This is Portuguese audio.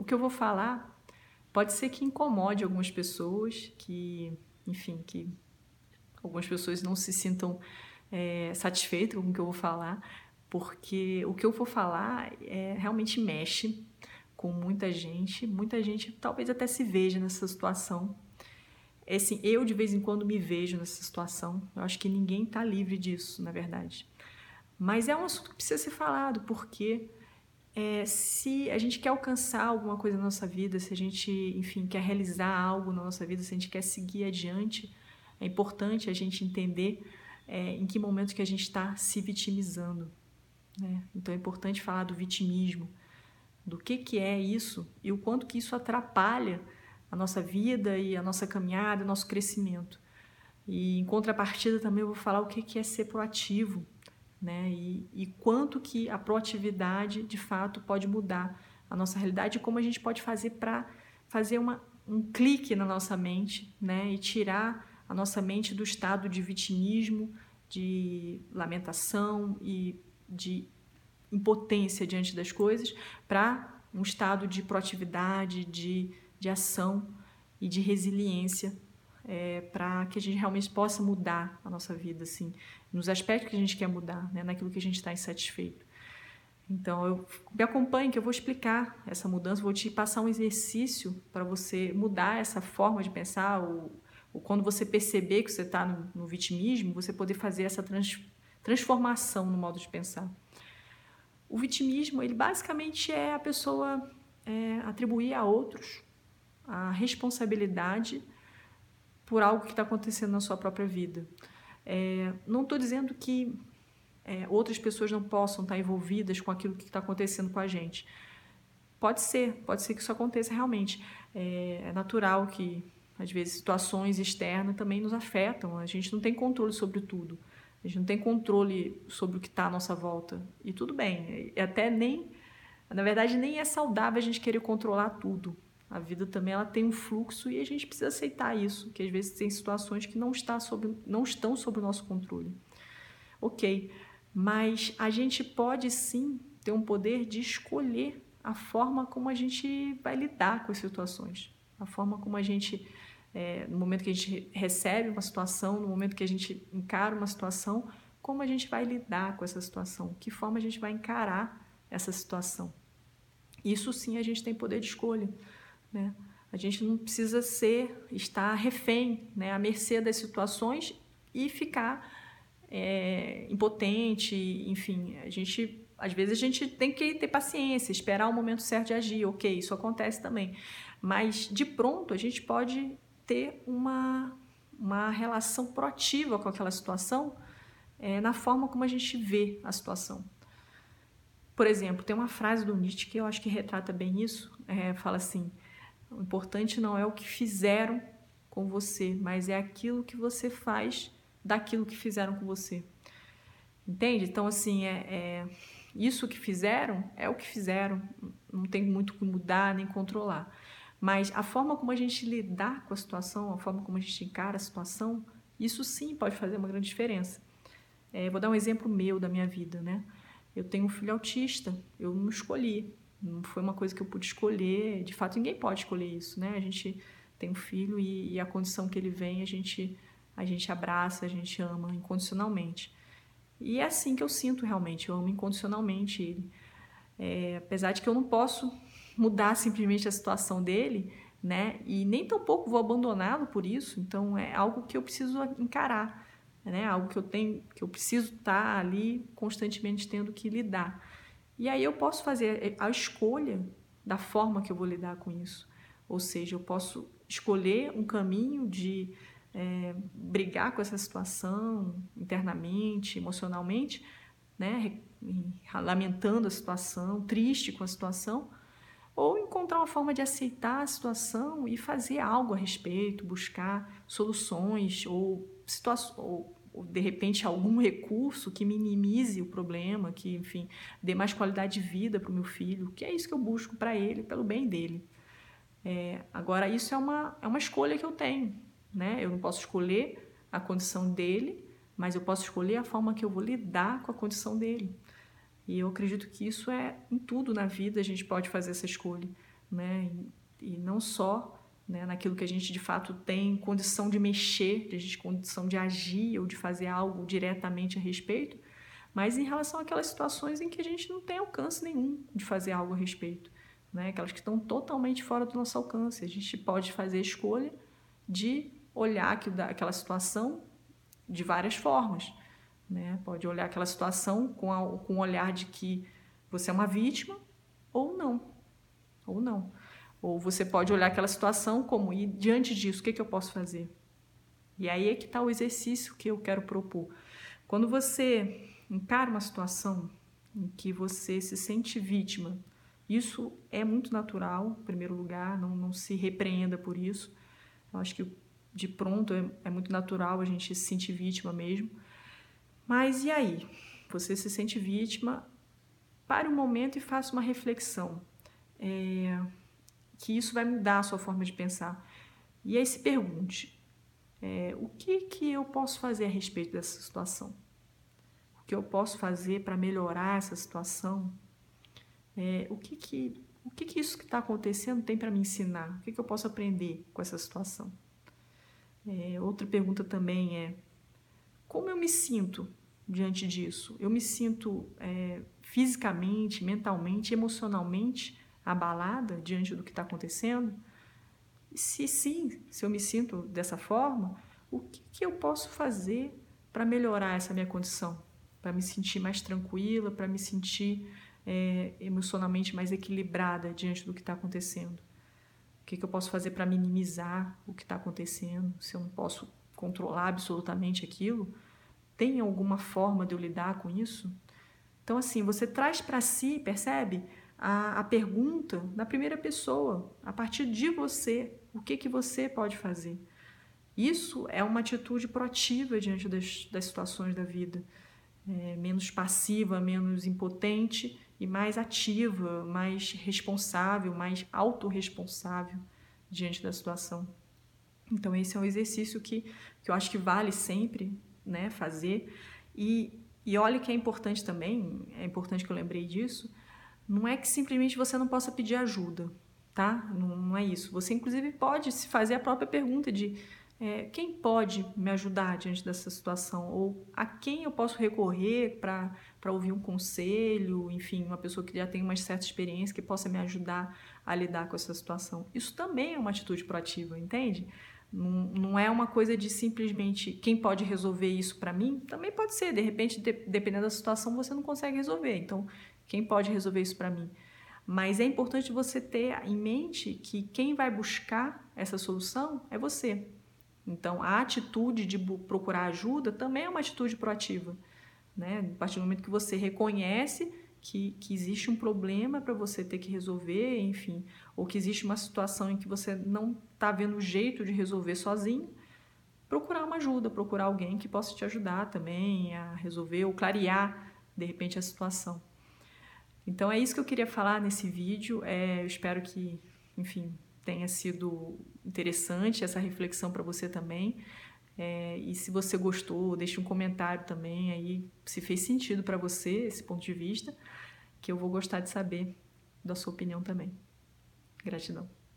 o que eu vou falar pode ser que incomode algumas pessoas, que, enfim, que algumas pessoas não se sintam é, satisfeitas com o que eu vou falar, porque o que eu vou falar é, realmente mexe com muita gente, muita gente talvez até se veja nessa situação. É assim, eu de vez em quando me vejo nessa situação. Eu acho que ninguém está livre disso, na verdade. Mas é um assunto que precisa ser falado, porque é, se a gente quer alcançar alguma coisa na nossa vida, se a gente, enfim, quer realizar algo na nossa vida, se a gente quer seguir adiante, é importante a gente entender é, em que momento que a gente está se vitimizando. Né? Então é importante falar do vitimismo do que, que é isso e o quanto que isso atrapalha a nossa vida e a nossa caminhada, o nosso crescimento. E em contrapartida também eu vou falar o que, que é ser proativo, né? E, e quanto que a proatividade de fato pode mudar a nossa realidade e como a gente pode fazer para fazer uma, um clique na nossa mente, né? E tirar a nossa mente do estado de vitimismo, de lamentação e de impotência diante das coisas para um estado de proatividade, de, de ação e de resiliência é, para que a gente realmente possa mudar a nossa vida, assim, nos aspectos que a gente quer mudar, né, naquilo que a gente está insatisfeito. Então, eu me acompanhe que eu vou explicar essa mudança, vou te passar um exercício para você mudar essa forma de pensar, ou, ou quando você perceber que você está no, no, vitimismo, você poder fazer essa trans, transformação no modo de pensar. O vitimismo, ele basicamente é a pessoa é, atribuir a outros a responsabilidade por algo que está acontecendo na sua própria vida. É, não estou dizendo que é, outras pessoas não possam estar envolvidas com aquilo que está acontecendo com a gente. Pode ser, pode ser que isso aconteça realmente. É, é natural que, às vezes, situações externas também nos afetam. A gente não tem controle sobre tudo. A gente não tem controle sobre o que está à nossa volta. E tudo bem. E até nem. Na verdade, nem é saudável a gente querer controlar tudo. A vida também ela tem um fluxo e a gente precisa aceitar isso, que às vezes tem situações que não, está sobre, não estão sob o nosso controle. Ok, mas a gente pode sim ter um poder de escolher a forma como a gente vai lidar com as situações, a forma como a gente é, no momento que a gente recebe uma situação, no momento que a gente encara uma situação, como a gente vai lidar com essa situação, que forma a gente vai encarar essa situação. Isso sim a gente tem poder de escolha, né? A gente não precisa ser, estar refém, né, à mercê das situações e ficar é, impotente, enfim, a gente às vezes a gente tem que ter paciência, esperar o momento certo de agir, ok, isso acontece também. Mas de pronto a gente pode ter uma, uma relação proativa com aquela situação é, na forma como a gente vê a situação. Por exemplo, tem uma frase do Nietzsche que eu acho que retrata bem isso. É, fala assim: o importante não é o que fizeram com você, mas é aquilo que você faz daquilo que fizeram com você. Entende? Então, assim, é, é isso que fizeram é o que fizeram, não tem muito que mudar nem controlar. Mas a forma como a gente lidar com a situação, a forma como a gente encara a situação, isso sim pode fazer uma grande diferença. É, vou dar um exemplo meu da minha vida, né? Eu tenho um filho autista, eu não escolhi, não foi uma coisa que eu pude escolher. De fato, ninguém pode escolher isso, né? A gente tem um filho e, e a condição que ele vem, a gente a gente abraça, a gente ama incondicionalmente. E é assim que eu sinto realmente, eu amo incondicionalmente ele. É, apesar de que eu não posso mudar simplesmente a situação dele, né? E nem tampouco vou abandoná-lo por isso. Então é algo que eu preciso encarar, né? Algo que eu tenho, que eu preciso estar ali constantemente tendo que lidar. E aí eu posso fazer a escolha da forma que eu vou lidar com isso. Ou seja, eu posso escolher um caminho de é, brigar com essa situação internamente, emocionalmente, né? lamentando a situação, triste com a situação, ou encontrar uma forma de aceitar a situação e fazer algo a respeito, buscar soluções ou, ou de repente algum recurso que minimize o problema, que enfim dê mais qualidade de vida para o meu filho, que é isso que eu busco para ele, pelo bem dele. É, agora isso é uma, é uma escolha que eu tenho, né? Eu não posso escolher a condição dele, mas eu posso escolher a forma que eu vou lidar com a condição dele. E eu acredito que isso é em tudo na vida a gente pode fazer essa escolha. né? E, e não só né, naquilo que a gente de fato tem condição de mexer, de a gente condição de agir ou de fazer algo diretamente a respeito, mas em relação àquelas situações em que a gente não tem alcance nenhum de fazer algo a respeito, né? Aquelas que estão totalmente fora do nosso alcance. A gente pode fazer a escolha de olhar aquela situação de várias formas, né? Pode olhar aquela situação com, a, com o olhar de que você é uma vítima ou não, ou não. Ou você pode olhar aquela situação como, e diante disso, o que, que eu posso fazer? E aí é que está o exercício que eu quero propor. Quando você encara uma situação em que você se sente vítima, isso é muito natural, em primeiro lugar, não, não se repreenda por isso. Eu acho que de pronto é, é muito natural a gente se sentir vítima mesmo. Mas e aí? Você se sente vítima, pare um momento e faça uma reflexão. É, que isso vai mudar a sua forma de pensar. E aí se pergunte: é, o que, que eu posso fazer a respeito dessa situação? O que eu posso fazer para melhorar essa situação? É, o que, que, o que, que isso que está acontecendo tem para me ensinar? O que, que eu posso aprender com essa situação? É, outra pergunta também é: como eu me sinto diante disso? Eu me sinto é, fisicamente, mentalmente, emocionalmente abalada diante do que está acontecendo? Se sim, se eu me sinto dessa forma, o que, que eu posso fazer para melhorar essa minha condição? Para me sentir mais tranquila, para me sentir é, emocionalmente mais equilibrada diante do que está acontecendo? O que, que eu posso fazer para minimizar o que está acontecendo? Se eu não posso controlar absolutamente aquilo, tem alguma forma de eu lidar com isso? Então, assim, você traz para si, percebe? A, a pergunta na primeira pessoa, a partir de você, o que, que você pode fazer. Isso é uma atitude proativa diante das, das situações da vida, é, menos passiva, menos impotente e mais ativa, mais responsável, mais autorresponsável diante da situação. Então, esse é um exercício que, que eu acho que vale sempre né, fazer. E, e olha que é importante também, é importante que eu lembrei disso, não é que simplesmente você não possa pedir ajuda, tá? Não, não é isso. Você, inclusive, pode se fazer a própria pergunta de é, quem pode me ajudar diante dessa situação? Ou a quem eu posso recorrer para ouvir um conselho, enfim, uma pessoa que já tem uma certa experiência que possa me ajudar a lidar com essa situação. Isso também é uma atitude proativa, entende? Não, é uma coisa de simplesmente quem pode resolver isso para mim. Também pode ser, de repente, de, dependendo da situação, você não consegue resolver. Então, quem pode resolver isso para mim? Mas é importante você ter em mente que quem vai buscar essa solução é você. Então, a atitude de procurar ajuda também é uma atitude proativa. Né? A partir do momento que você reconhece que, que existe um problema para você ter que resolver, enfim, ou que existe uma situação em que você não está vendo jeito de resolver sozinho, procurar uma ajuda, procurar alguém que possa te ajudar também a resolver ou clarear, de repente, a situação. Então é isso que eu queria falar nesse vídeo. É, eu espero que, enfim, tenha sido interessante essa reflexão para você também. É, e se você gostou, deixe um comentário também aí, se fez sentido para você esse ponto de vista, que eu vou gostar de saber da sua opinião também. Gratidão.